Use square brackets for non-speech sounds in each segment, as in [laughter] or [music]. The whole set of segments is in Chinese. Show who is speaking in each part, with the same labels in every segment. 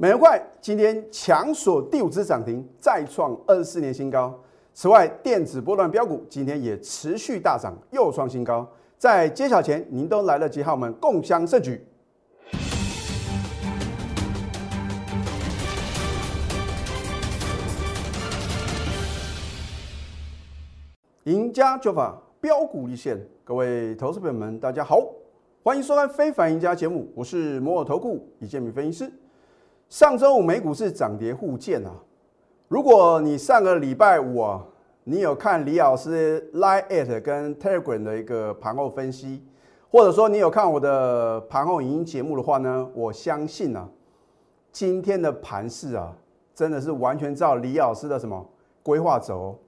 Speaker 1: 美元快今天强锁第五只涨停，再创二十四年新高。此外，电子波段标股今天也持续大涨，又创新高。在揭晓前，您都来得及和我们共襄盛举。赢家做法标股立现，各位投资朋友们，大家好，欢迎收看《非凡赢家》节目，我是摩尔投顾李建民分析师。上周五美股是涨跌互见啊。如果你上个礼拜五啊，你有看李老师 Line at 跟 Telegram 的一个盘后分析，或者说你有看我的盘后影音节目的话呢，我相信啊，今天的盘势啊，真的是完全照李老师的什么规划走。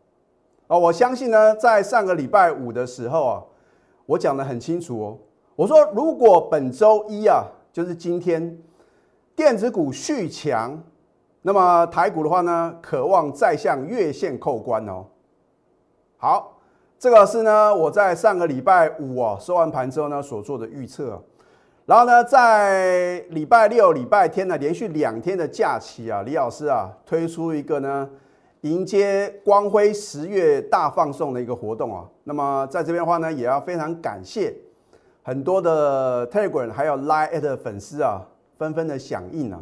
Speaker 1: 哦，我相信呢，在上个礼拜五的时候啊，我讲的很清楚哦。我说，如果本周一啊，就是今天，电子股续强，那么台股的话呢，渴望再向月线扣关哦。好，这个是呢，我在上个礼拜五啊收完盘之后呢所做的预测。然后呢，在礼拜六、礼拜天呢，连续两天的假期啊，李老师啊推出一个呢。迎接光辉十月大放送的一个活动啊，那么在这边的话呢，也要非常感谢很多的 Telegram 还有 Line 的粉丝啊，纷纷的响应啊。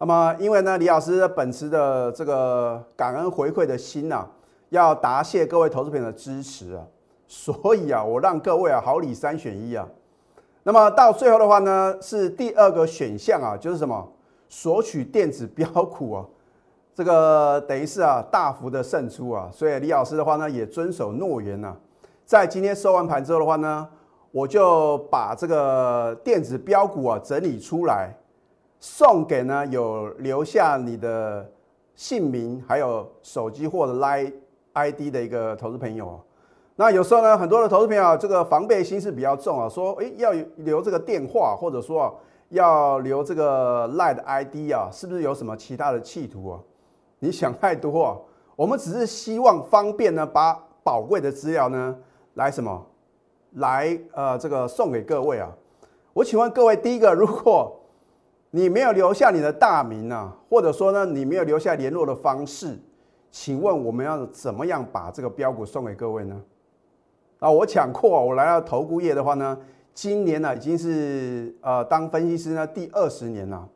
Speaker 1: 那么因为呢，李老师本次的这个感恩回馈的心呐，要答谢各位投资朋友的支持啊，所以啊，我让各位啊好礼三选一啊。那么到最后的话呢，是第二个选项啊，就是什么索取电子标股啊。这个等于是啊大幅的胜出啊，所以李老师的话呢也遵守诺言呐，在今天收完盘之后的话呢，我就把这个电子标股啊整理出来，送给呢有留下你的姓名还有手机或者 Line ID 的一个投资朋友。那有时候呢，很多的投资朋友这个防备心是比较重啊，说诶要留这个电话或者说要留这个 Line ID 啊，是不是有什么其他的企图啊？你想太多啊！我们只是希望方便呢，把宝贵的资料呢，来什么，来呃这个送给各位啊。我请问各位，第一个，如果你没有留下你的大名啊，或者说呢你没有留下联络的方式，请问我们要怎么样把这个标股送给各位呢？啊，我抢过，我来到投顾业的话呢，今年呢已经是呃当分析师呢第二十年了。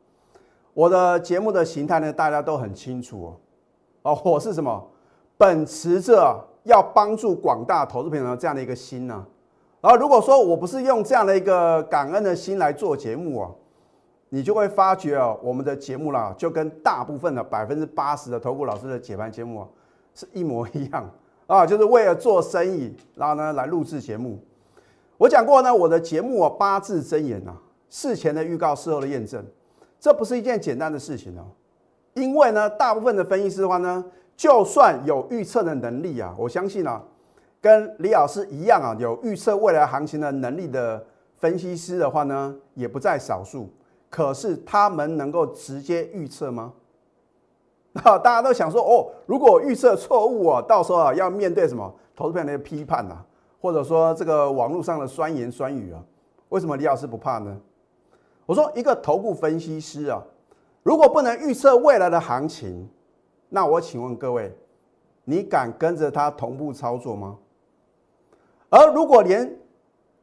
Speaker 1: 我的节目的形态呢，大家都很清楚哦。哦，我是什么？秉持着要帮助广大投资朋友这样的一个心呢。然后，如果说我不是用这样的一个感恩的心来做节目啊，你就会发觉哦，我们的节目啦，就跟大部分的百分之八十的投顾老师的解盘节目啊是一模一样啊，就是为了做生意，然后呢来录制节目。我讲过呢，我的节目啊，八字真言呐，事前的预告，事后的验证。这不是一件简单的事情哦，因为呢，大部分的分析师的话呢，就算有预测的能力啊，我相信啊，跟李老师一样啊，有预测未来行情的能力的分析师的话呢，也不在少数。可是他们能够直接预测吗？[laughs] 那大家都想说哦，如果预测错误啊，到时候啊要面对什么投资朋友的批判呐，或者说这个网络上的酸言酸语啊？为什么李老师不怕呢？我说一个头部分析师啊，如果不能预测未来的行情，那我请问各位，你敢跟着他同步操作吗？而如果连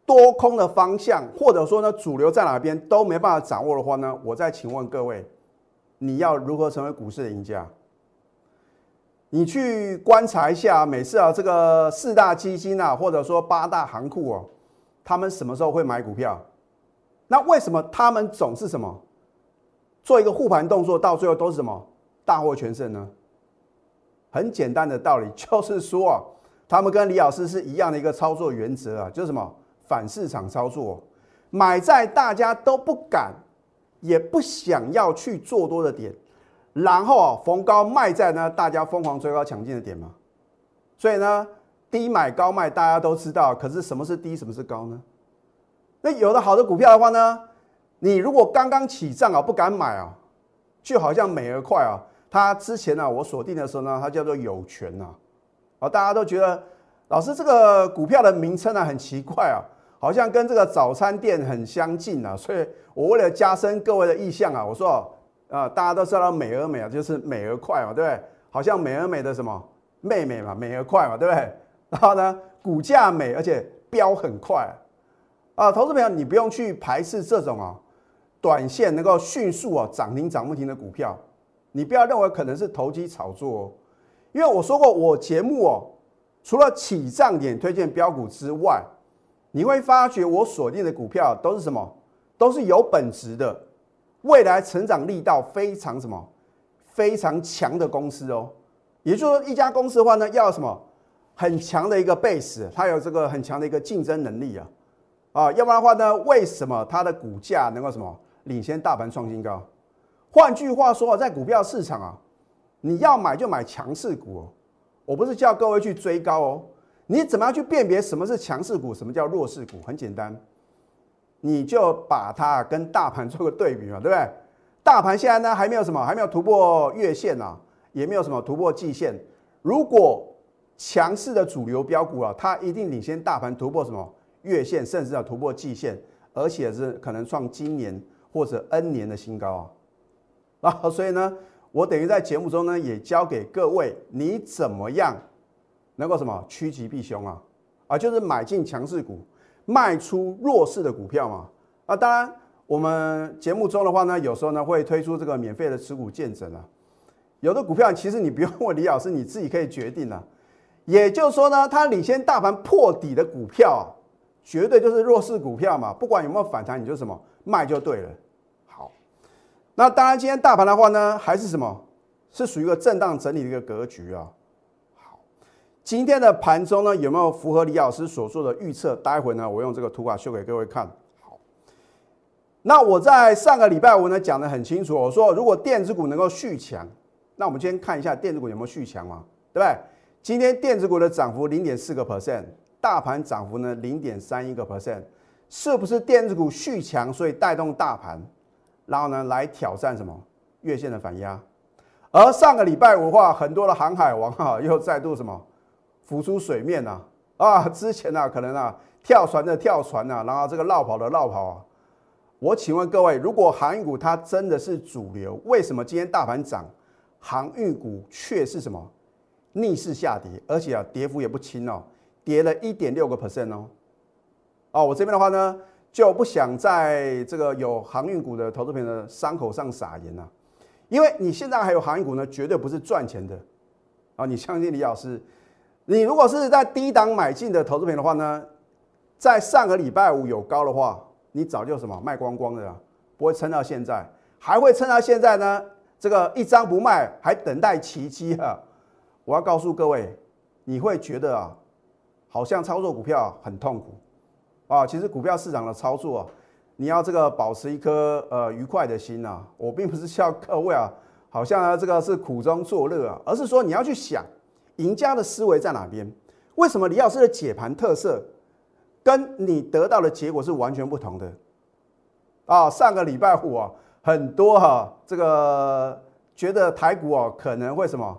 Speaker 1: 多空的方向，或者说呢主流在哪边都没办法掌握的话呢？我再请问各位，你要如何成为股市的赢家？你去观察一下，每次啊这个四大基金啊，或者说八大行库哦，他们什么时候会买股票？那为什么他们总是什么做一个护盘动作，到最后都是什么大获全胜呢？很简单的道理，就是说啊，他们跟李老师是一样的一个操作原则啊，就是什么反市场操作，买在大家都不敢也不想要去做多的点，然后啊逢高卖在呢大家疯狂追高抢进的点嘛。所以呢，低买高卖大家都知道，可是什么是低，什么是高呢？那有的好的股票的话呢，你如果刚刚起涨啊，不敢买啊，就好像美而快啊，它之前呢，我锁定的时候呢，它叫做有权呐，啊，大家都觉得老师这个股票的名称呢很奇怪啊，好像跟这个早餐店很相近啊，所以我为了加深各位的印象啊，我说啊，大家都知道美而美啊，就是美而快嘛，对不对？好像美而美的什么妹妹嘛，美而快嘛，对不对？然后呢，股价美，而且飙很快啊！投资朋友，你不用去排斥这种啊，短线能够迅速啊涨停涨不停的股票，你不要认为可能是投机炒作。因为我说过，我节目哦，除了起涨点推荐标股之外，你会发觉我锁定的股票都是什么？都是有本质的，未来成长力道非常什么？非常强的公司哦。也就是说，一家公司的话呢，要什么？很强的一个 base，它有这个很强的一个竞争能力啊，啊，要不然的话呢，为什么它的股价能够什么领先大盘创新高？换句话说，在股票市场啊，你要买就买强势股哦，我不是叫各位去追高哦，你怎么样去辨别什么是强势股，什么叫弱势股？很简单，你就把它跟大盘做个对比嘛，对不对？大盘现在呢还没有什么，还没有突破月线啊，也没有什么突破季线，如果强势的主流标股啊，它一定领先大盘突破什么月线，甚至要突破季线，而且是可能创今年或者 N 年的新高啊！啊，所以呢，我等于在节目中呢，也教给各位，你怎么样能够什么趋吉避凶啊？啊，就是买进强势股，卖出弱势的股票嘛。啊，当然我们节目中的话呢，有时候呢会推出这个免费的持股见证啊。有的股票其实你不用问李老师，你自己可以决定了。也就是说呢，它领先大盘破底的股票啊，绝对就是弱势股票嘛。不管有没有反弹，你就什么卖就对了。那当然今天大盘的话呢，还是什么，是属于一个震荡整理的一个格局啊。好，今天的盘中呢，有没有符合李老师所说的预测？待会呢，我用这个图卡秀给各位看。好，那我在上个礼拜五呢讲的很清楚，我说如果电子股能够续强，那我们今天看一下电子股有没有续强嘛，对不对？今天电子股的涨幅零点四个 percent，大盘涨幅呢零点三一个 percent，是不是电子股续强，所以带动大盘，然后呢来挑战什么月线的反压？而上个礼拜五的话，很多的航海王哈 [laughs] 又再度什么浮出水面呐啊，之前呢可能啊跳船的跳船呐，然后这个绕跑的绕跑啊。我请问各位，如果航运股它真的是主流，为什么今天大盘涨，航运股却是什么？逆势下跌，而且啊，跌幅也不轻哦，跌了一点六个 percent 哦。哦，我这边的话呢，就不想在这个有航运股的投资品的伤口上撒盐了，因为你现在还有航运股呢，绝对不是赚钱的啊！你相信李老师，你如果是在低档买进的投资品的话呢，在上个礼拜五有高的话，你早就什么卖光光的，不会撑到现在，还会撑到现在呢？这个一张不卖，还等待奇迹啊。我要告诉各位，你会觉得啊，好像操作股票很痛苦啊。其实股票市场的操作啊，你要这个保持一颗呃愉快的心呐。我并不是叫各位啊，好像呢这个是苦中作乐啊，而是说你要去想，赢家的思维在哪边？为什么李老师的解盘特色跟你得到的结果是完全不同的？啊，上个礼拜五啊，很多哈这个觉得台股啊可能会什么？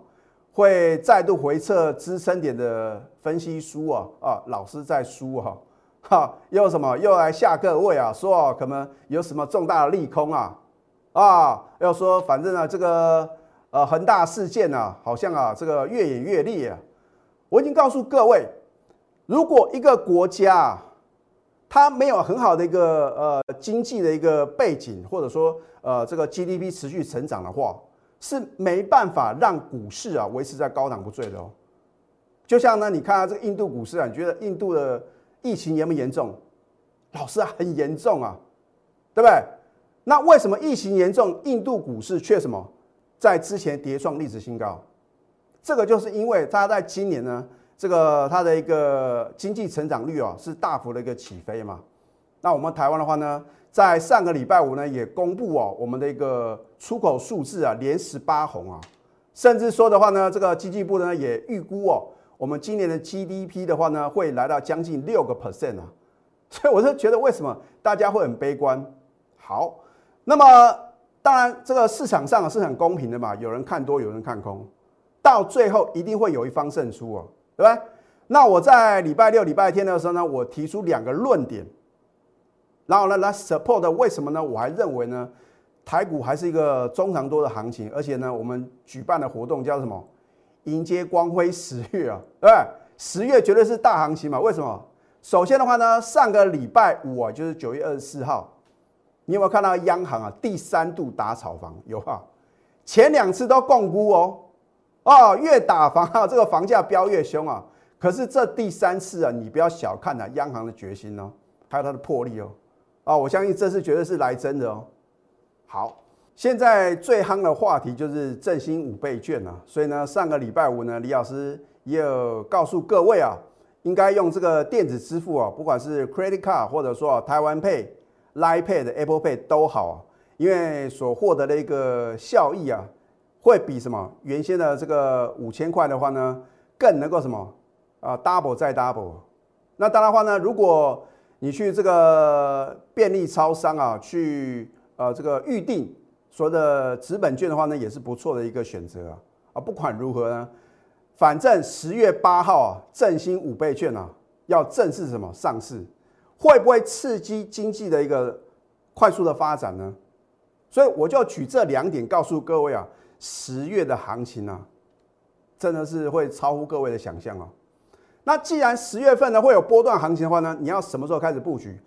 Speaker 1: 会再度回撤支撑点的分析书啊啊，老师在书哈哈，又什么又来吓各位啊，说可能有什么重大的利空啊啊，要说反正呢这个呃恒大事件呢，好像啊这个越演越烈啊。我已经告诉各位，如果一个国家它没有很好的一个呃经济的一个背景，或者说呃这个 GDP 持续成长的话。是没办法让股市啊维持在高档不坠的哦。就像呢，你看这个印度股市啊，你觉得印度的疫情严不严重？老师啊，很严重啊，对不对？那为什么疫情严重，印度股市却什么在之前跌创历史新高？这个就是因为它在今年呢，这个它的一个经济成长率啊是大幅的一个起飞嘛。那我们台湾的话呢？在上个礼拜五呢，也公布哦，我们的一个出口数字啊，连十八红啊，甚至说的话呢，这个经济部呢也预估哦，我们今年的 GDP 的话呢，会来到将近六个 percent 啊，[laughs] 所以我就觉得为什么大家会很悲观？好，那么当然这个市场上是很公平的嘛，有人看多，有人看空，到最后一定会有一方胜出哦，对不对？那我在礼拜六、礼拜天的时候呢，我提出两个论点。然后呢，来 support 为什么呢？我还认为呢，台股还是一个中长多的行情，而且呢，我们举办的活动叫什么？迎接光辉十月啊，对不对？十月绝对是大行情嘛？为什么？首先的话呢，上个礼拜五啊，就是九月二十四号，你有没有看到央行啊第三度打炒房？有啊，前两次都共估哦，哦，越打房啊，这个房价飙越凶啊。可是这第三次啊，你不要小看了央行的决心哦，还有它的魄力哦，啊，我相信这次绝对是来真的哦。好，现在最夯的话题就是振兴五倍券啊，所以呢，上个礼拜五呢，李老师也有告诉各位啊，应该用这个电子支付啊，不管是 credit card 或者说台湾 Pay、Line Pay 的 Apple Pay 都好，因为所获得的一个效益啊，会比什么原先的这个五千块的话呢，更能够什么啊 double 再 double。那当然话呢，如果你去这个便利超商啊，去呃，这个预定所的纸本券的话呢，也是不错的一个选择啊！啊，不管如何呢，反正十月八号啊，振兴五倍券啊，要正式什么上市，会不会刺激经济的一个快速的发展呢？所以我就举这两点告诉各位啊，十月的行情啊，真的是会超乎各位的想象哦。那既然十月份呢会有波段行情的话呢，你要什么时候开始布局？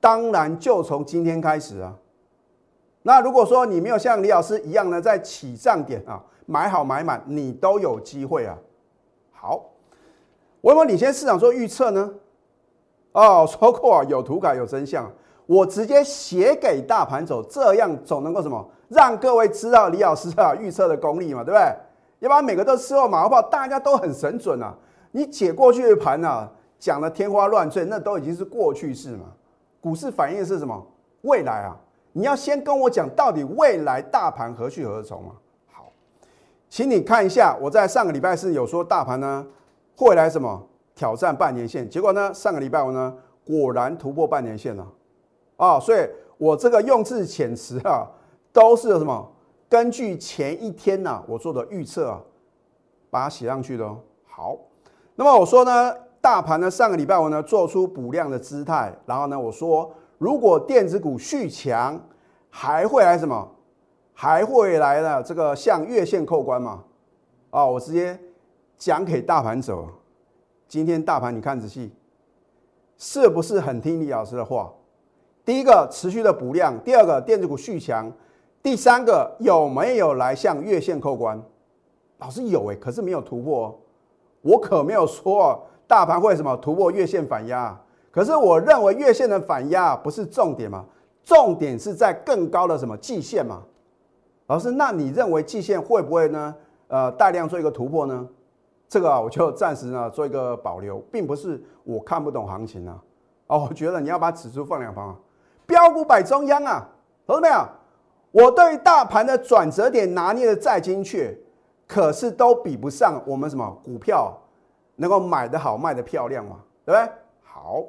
Speaker 1: 当然就从今天开始啊。那如果说你没有像李老师一样呢，在起涨点啊买好买满，你都有机会啊。好，我有没有领先市场做预测呢？哦，说过啊，有图卡有真相，我直接写给大盘走，这样总能够什么让各位知道李老师啊预测的功力嘛，对不对？要不然每个都吃后马后炮，大家都很神准啊。你解过去的盘啊，讲的天花乱坠，那都已经是过去式嘛。股市反映是什么？未来啊。你要先跟我讲，到底未来大盘何去何从吗？好，请你看一下，我在上个礼拜是有说大盘呢会来什么挑战半年线，结果呢上个礼拜五呢果然突破半年线了啊！所以我这个用字遣词啊，都是什么根据前一天呢我做的预测啊，把它写上去的哦。好，那么我说呢，大盘呢上个礼拜五呢做出补量的姿态，然后呢我说。如果电子股续强，还会来什么？还会来呢？这个向月线扣关嘛？啊，我直接讲给大盘走。今天大盘你看仔细，是不是很听李老师的话？第一个持续的补量，第二个电子股续强，第三个有没有来向月线扣关？老师有哎，可是没有突破。我可没有说大盘会什么突破月线反压。可是我认为月线的反压不是重点嘛，重点是在更高的什么季线嘛。老师，那你认为季线会不会呢？呃，大量做一个突破呢？这个啊，我就暂时呢做一个保留，并不是我看不懂行情啊。哦，我觉得你要把指数放两旁啊，标股摆中央啊，懂了没有？我对大盘的转折点拿捏的再精确，可是都比不上我们什么股票能够买的好卖的漂亮嘛，对不对？好。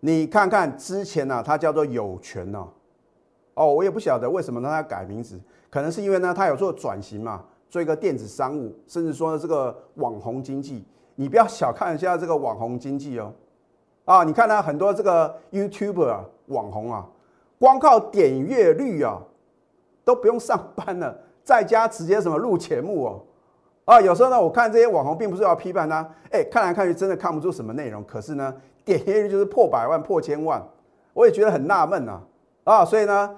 Speaker 1: 你看看之前呢，它叫做有权呢，哦，我也不晓得为什么让它改名字，可能是因为呢，它有做转型嘛，做一个电子商务，甚至说这个网红经济。你不要小看一下这个网红经济哦，啊，你看呢，很多这个 YouTuber 啊，网红啊，光靠点阅率啊，都不用上班了，在家直接什么录节目哦，啊，有时候呢，我看这些网红，并不是要批判他，哎，看来看去真的看不出什么内容，可是呢。点阅率就是破百万、破千万，我也觉得很纳闷啊啊！所以呢，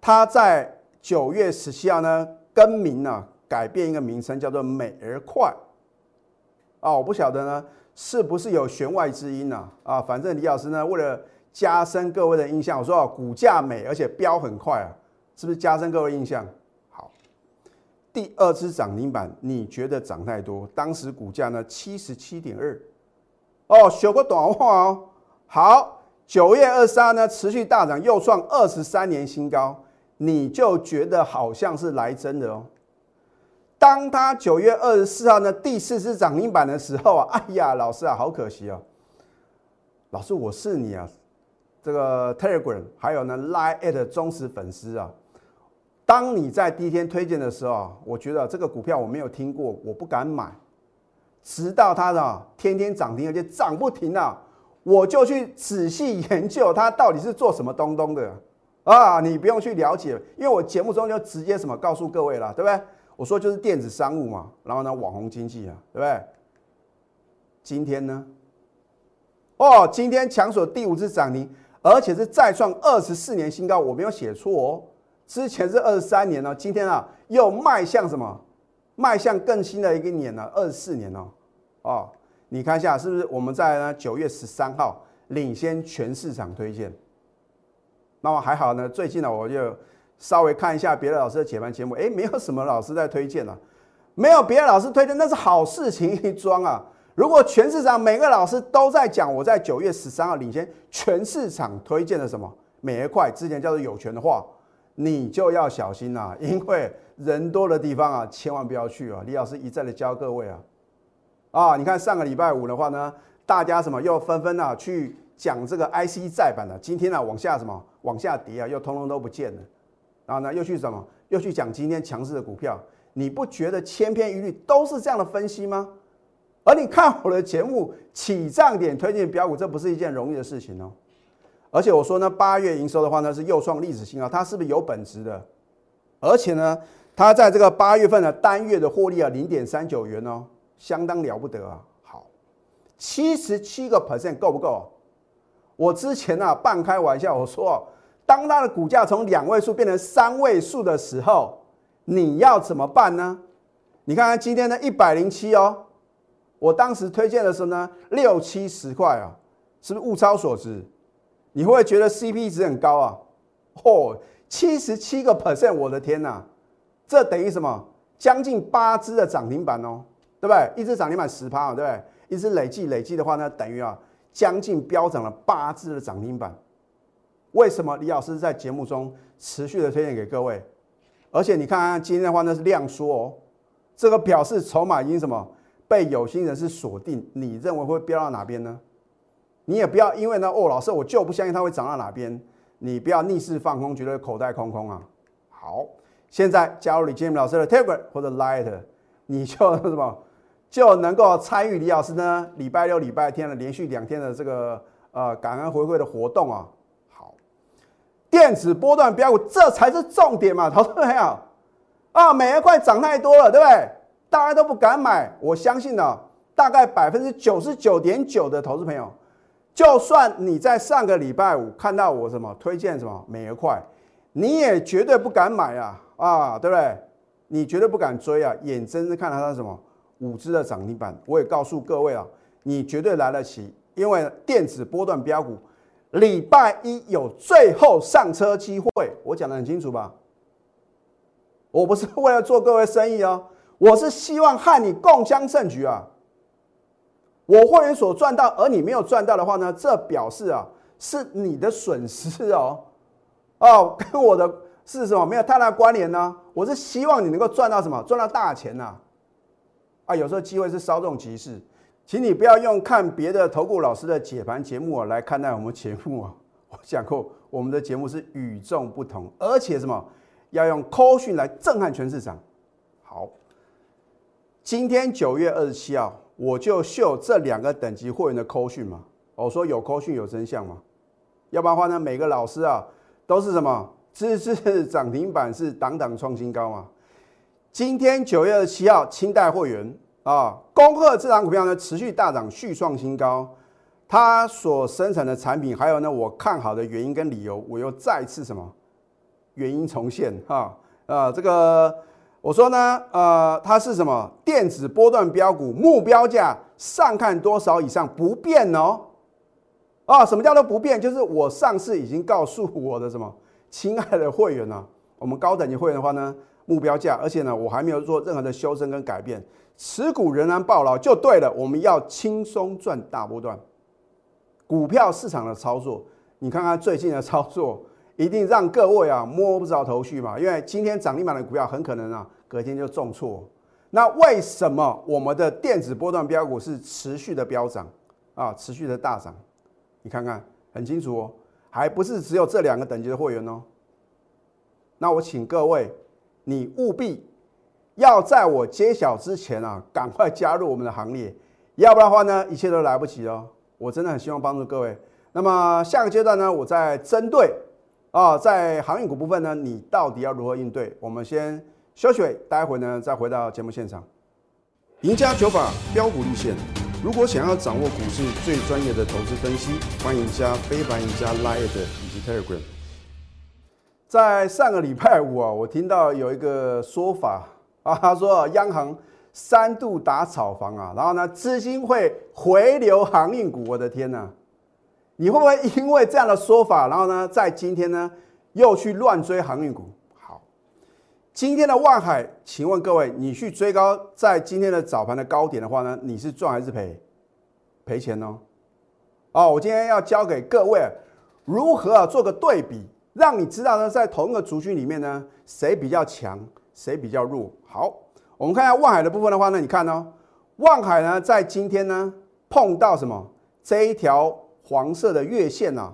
Speaker 1: 他在九月十七号呢更名呢，改变一个名称叫做“美而快”啊！我不晓得呢是不是有弦外之音呢啊！反正李老师呢为了加深各位的印象，我说啊，股价美而且飙很快啊，是不是加深各位印象？好，第二支涨停板，你觉得涨太多？当时股价呢七十七点二。哦，学个短话哦。好，九月二十二呢，持续大涨，又创二十三年新高，你就觉得好像是来真的哦。当他九月二十四号呢，第四次涨停板的时候啊，哎呀，老师啊，好可惜哦。老师，我是你啊，这个 Telegram 还有呢 Line at 忠实粉丝啊。当你在第一天推荐的时候，我觉得这个股票我没有听过，我不敢买。直到它的天天涨停，而且涨不停啊，我就去仔细研究它到底是做什么东东的啊，你不用去了解，因为我节目中就直接什么告诉各位了，对不对？我说就是电子商务嘛，然后呢，网红经济啊，对不对？今天呢？哦，今天强锁第五次涨停，而且是再创二十四年新高，我没有写错哦。之前是二十三年呢，今天啊又迈向什么？迈向更新的一个年呢？二十四年哦。哦，你看一下是不是我们在呢九月十三号领先全市场推荐？那么还好呢，最近呢我就稍微看一下别的老师的解盘节目，哎，没有什么老师在推荐了，没有别的老师推荐，那是好事情一桩啊。如果全市场每个老师都在讲我在九月十三号领先全市场推荐的什么每一块之前叫做有权的话，你就要小心啦，[laughs] 因为人多的地方啊，千万不要去啊。李老师一再的教各位啊，啊，你看上个礼拜五的话呢，大家什么又纷纷啊去讲这个 IC 再版的，今天呢往下什么？往下跌啊，又通通都不见了，然后呢，又去什么？又去讲今天强势的股票，你不觉得千篇一律都是这样的分析吗？而你看我的节目起涨点推荐标股，这不是一件容易的事情哦。而且我说呢，八月营收的话呢是又创历史新高，它是不是有本质的？而且呢，它在这个八月份的单月的获利啊，零点三九元哦，相当了不得啊。好，七十七个 percent 够不够？我之前呢半开玩笑，我说，当它的股价从两位数变成三位数的时候，你要怎么办呢？你看看今天的一百零七哦，我当时推荐的时候呢，六七十块啊，是不是物超所值？你会不会觉得 CP 值很高啊？嚯，七十七个 percent，我的天哪，这等于什么？将近八只的涨停板哦，对不对？一只涨停板十趴，对不对？一只累计累计的话呢，等于啊。将近飙涨了八只的涨停板，为什么李老师在节目中持续的推荐给各位？而且你看看今天的话，那是量缩哦，这个表示筹码已经什么被有心人士锁定。你认为会飙到哪边呢？你也不要因为呢哦，老师我就不相信它会涨到哪边，你不要逆势放空，觉得口袋空空啊。好，现在加入李建明老师的 Telegram 或者 Light，你就什么？就能够参与李老师呢礼拜六、礼拜天的连续两天的这个呃感恩回馈的活动啊。好，电子波段标股这才是重点嘛，[laughs] 投资朋友啊，每一块涨太多了，对不对？大家都不敢买。我相信呢，大概百分之九十九点九的投资朋友，就算你在上个礼拜五看到我什么推荐什么每一块，你也绝对不敢买啊啊，对不对？你绝对不敢追啊，眼睁睁看到它什么？五只的涨停板，我也告诉各位啊，你绝对来得及，因为电子波段标股礼拜一有最后上车机会，我讲的很清楚吧？我不是为了做各位生意哦，我是希望和你共襄盛举啊。我会员所赚到，而你没有赚到的话呢，这表示啊是你的损失哦，哦，跟我的是什么没有太大关联呢？我是希望你能够赚到什么，赚到大钱呐。啊，有时候机会是稍纵即逝，请你不要用看别的投顾老师的解盘节目啊来看待我们节目啊。[laughs] 我讲过，我们的节目是与众不同，而且什么要用扣讯来震撼全市场。好，今天九月二十七号，我就秀这两个等级会员的扣讯嘛。我说有扣讯有真相嘛，要不然的话呢，每个老师啊都是什么支持涨停板是档档创新高嘛。今天九月二十七号，清代会员啊，恭贺这档股票呢持续大涨，续创新高。它所生产的产品，还有呢我看好的原因跟理由，我又再次什么原因重现哈啊？这个我说呢，呃，它是什么电子波段标股，目标价上看多少以上不变哦。啊，什么叫做不变？就是我上次已经告诉我的什么亲爱的会员呢，我们高等级会员的话呢。目标价，而且呢，我还没有做任何的修正跟改变，持股仍然暴牢就对了。我们要轻松赚大波段，股票市场的操作，你看看最近的操作，一定让各位啊摸不着头绪嘛。因为今天涨停板的股票很可能啊隔天就重挫。那为什么我们的电子波段标股是持续的飙涨啊，持续的大涨？你看看很清楚哦，还不是只有这两个等级的会员哦。那我请各位。你务必要在我揭晓之前啊，赶快加入我们的行列，要不然的话呢，一切都来不及哦。我真的很希望帮助各位。那么下个阶段呢，我再针对啊，在航运股部分呢，你到底要如何应对？我们先休息，待会呢再回到节目现场。赢家九法标股立线，如果想要掌握股市最专业的投资分析，欢迎加非凡、赢家 Line 以及 Telegram。在上个礼拜五啊，我听到有一个说法啊，他说央行三度打炒房啊，然后呢资金会回流航运股，我的天呐！你会不会因为这样的说法，然后呢，在今天呢又去乱追航运股？好，今天的万海，请问各位，你去追高，在今天的早盘的高点的话呢，你是赚还是赔？赔钱哦。哦，我今天要教给各位如何啊做个对比，让你知道呢，在同一个族群里面呢，谁比较强，谁比较弱。好，我们看一下万海的部分的话呢，你看哦，万海呢在今天呢碰到什么这一条。黄色的月线啊，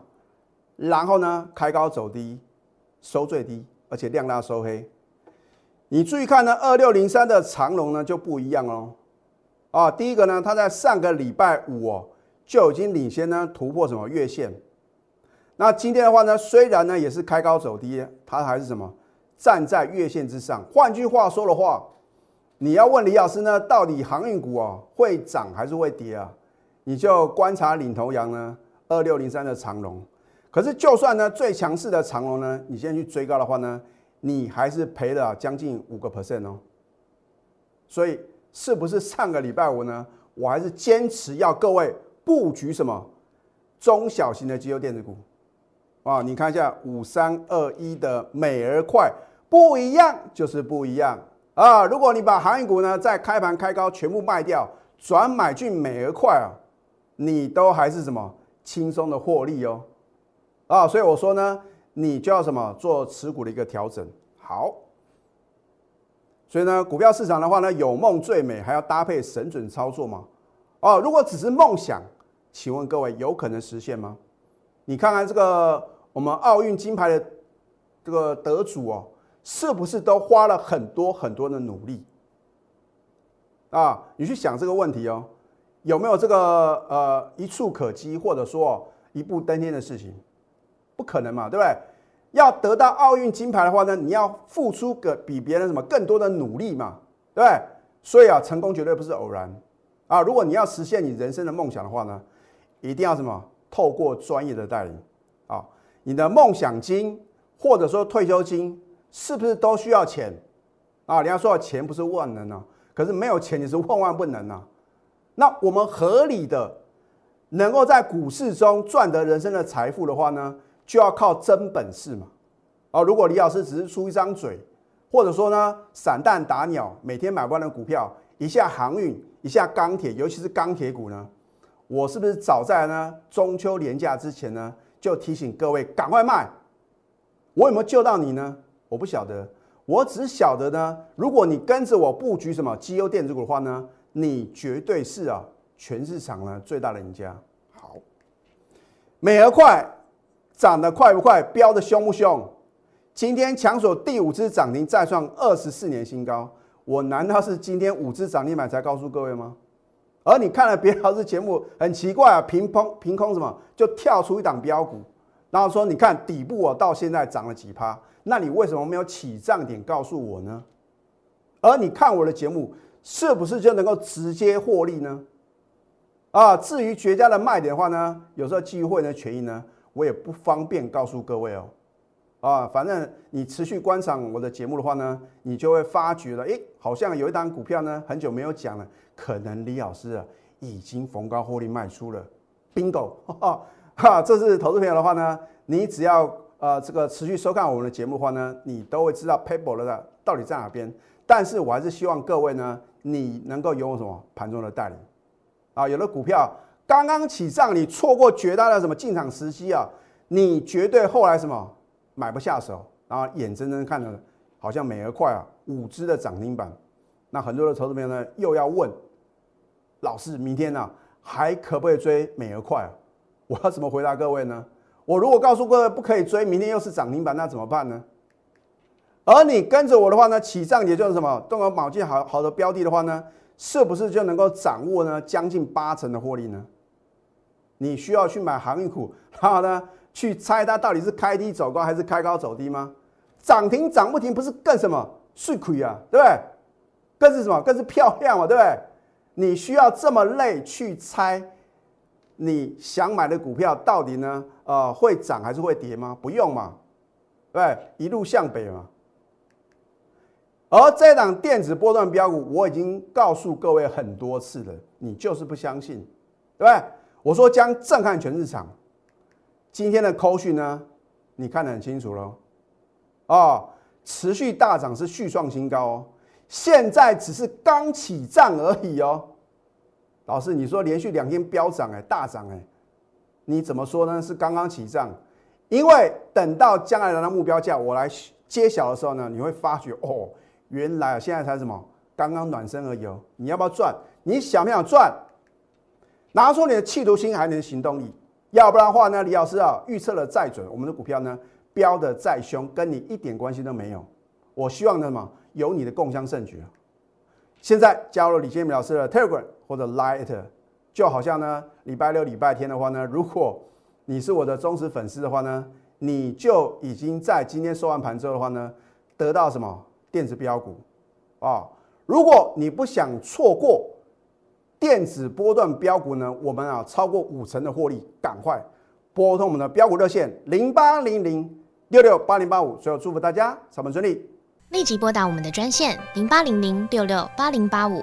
Speaker 1: 然后呢开高走低，收最低，而且量大收黑。你注意看呢，二六零三的长龙呢就不一样哦。啊，第一个呢，它在上个礼拜五哦就已经领先呢突破什么月线。那今天的话呢，虽然呢也是开高走低，它还是什么站在月线之上。换句话说的话，你要问李老师呢，到底航运股啊会涨还是会跌啊？你就观察领头羊呢。二六零三的长龙，可是就算呢最强势的长龙呢，你现在去追高的话呢，你还是赔了将近五个 percent 哦。所以是不是上个礼拜五呢，我还是坚持要各位布局什么中小型的机油电子股啊？你看一下五三二一的美而快，不一样就是不一样啊！如果你把航运股呢在开盘开高全部卖掉，转买进美而快啊，你都还是什么？轻松的获利哦，啊，所以我说呢，你就要什么做持股的一个调整。好，所以呢，股票市场的话呢，有梦最美，还要搭配神准操作嘛。哦，如果只是梦想，请问各位有可能实现吗？你看看这个我们奥运金牌的这个得主哦，是不是都花了很多很多的努力？啊，你去想这个问题哦。有没有这个呃一触可及，或者说一步登天的事情？不可能嘛，对不对？要得到奥运金牌的话呢，你要付出个比别人什么更多的努力嘛，对不对？所以啊，成功绝对不是偶然啊！如果你要实现你人生的梦想的话呢，一定要什么？透过专业的带领啊！你的梦想金或者说退休金是不是都需要钱啊？人家说钱不是万能啊，可是没有钱你是万万不能啊！那我们合理的能够在股市中赚得人生的财富的话呢，就要靠真本事嘛。哦，如果李老师只是出一张嘴，或者说呢散弹打鸟，每天买不完的股票，一下航运，一下钢铁，尤其是钢铁股呢，我是不是早在呢中秋连假之前呢就提醒各位赶快卖？我有没有救到你呢？我不晓得，我只晓得呢，如果你跟着我布局什么绩优电子股的话呢？你绝对是啊，全市场呢最大的赢家。好，美而快涨得快不快？飙得凶不凶？今天强锁第五只涨停，再创二十四年新高。我难道是今天五只涨停板才告诉各位吗？而你看了别老师节目，很奇怪啊，凭空凭空什么就跳出一档标股，然后说你看底部啊到现在涨了几趴，那你为什么没有起涨点告诉我呢？而你看我的节目。是不是就能够直接获利呢？啊，至于绝佳的卖点的话呢，有时候基于会员的权益呢，我也不方便告诉各位哦。啊，反正你持续观赏我的节目的话呢，你就会发觉了，诶，好像有一档股票呢，很久没有讲了，可能李老师啊已经逢高获利卖出了，bingo，哈，这是投资朋友的话呢，你只要呃这个持续收看我们的节目的话呢，你都会知道 paper 的到底在哪边。但是我还是希望各位呢。你能够拥有什么盘中的带领啊？有的股票刚刚起涨，你错过绝大的什么进场时机啊？你绝对后来什么买不下手，然后眼睁睁看着好像美而快啊五只的涨停板，那很多的投资朋友呢又要问老师，明天呢还可不可以追美而快啊？我要怎么回答各位呢？我如果告诉各位不可以追，明天又是涨停板，那怎么办呢？而你跟着我的话呢，起涨也就是什么，动个卯进好好的标的的话呢，是不是就能够掌握呢将近八成的获利呢？你需要去买航运股，然后呢去猜它到底是开低走高还是开高走低吗？涨停涨不停，不是更什么是亏啊，对不对？更是什么？更是漂亮嘛，对不对？你需要这么累去猜你想买的股票到底呢？呃，会涨还是会跌吗？不用嘛，对，一路向北嘛。而这档电子波段标股，我已经告诉各位很多次了，你就是不相信，对不对？我说将震撼全市场。今天的扣讯呢，你看得很清楚喽。哦，持续大涨是续创新高哦。现在只是刚起涨而已哦，老师，你说连续两天飙涨哎，大涨哎，你怎么说呢？是刚刚起涨，因为等到将来的目标价我来揭晓的时候呢，你会发觉哦，原来现在才什么刚刚暖身而已哦。你要不要赚？你想不想赚？拿出你的企图心，还能行动力，要不然的话呢，李老师啊，预测的再准，我们的股票呢飙的再凶，跟你一点关系都没有。我希望呢什么？有你的共襄盛举现在加入李建明老师的 Telegram 或者 Light，就好像呢，礼拜六、礼拜天的话呢，如果你是我的忠实粉丝的话呢，你就已经在今天收完盘之后的话呢，得到什么电子标股啊？如果你不想错过电子波段标股呢，我们啊超过五成的获利，赶快拨通我们的标股热线零八零零六六八零八五。最后祝福大家上班顺利。
Speaker 2: 立即拨打我们的专线零八零零六六八零八五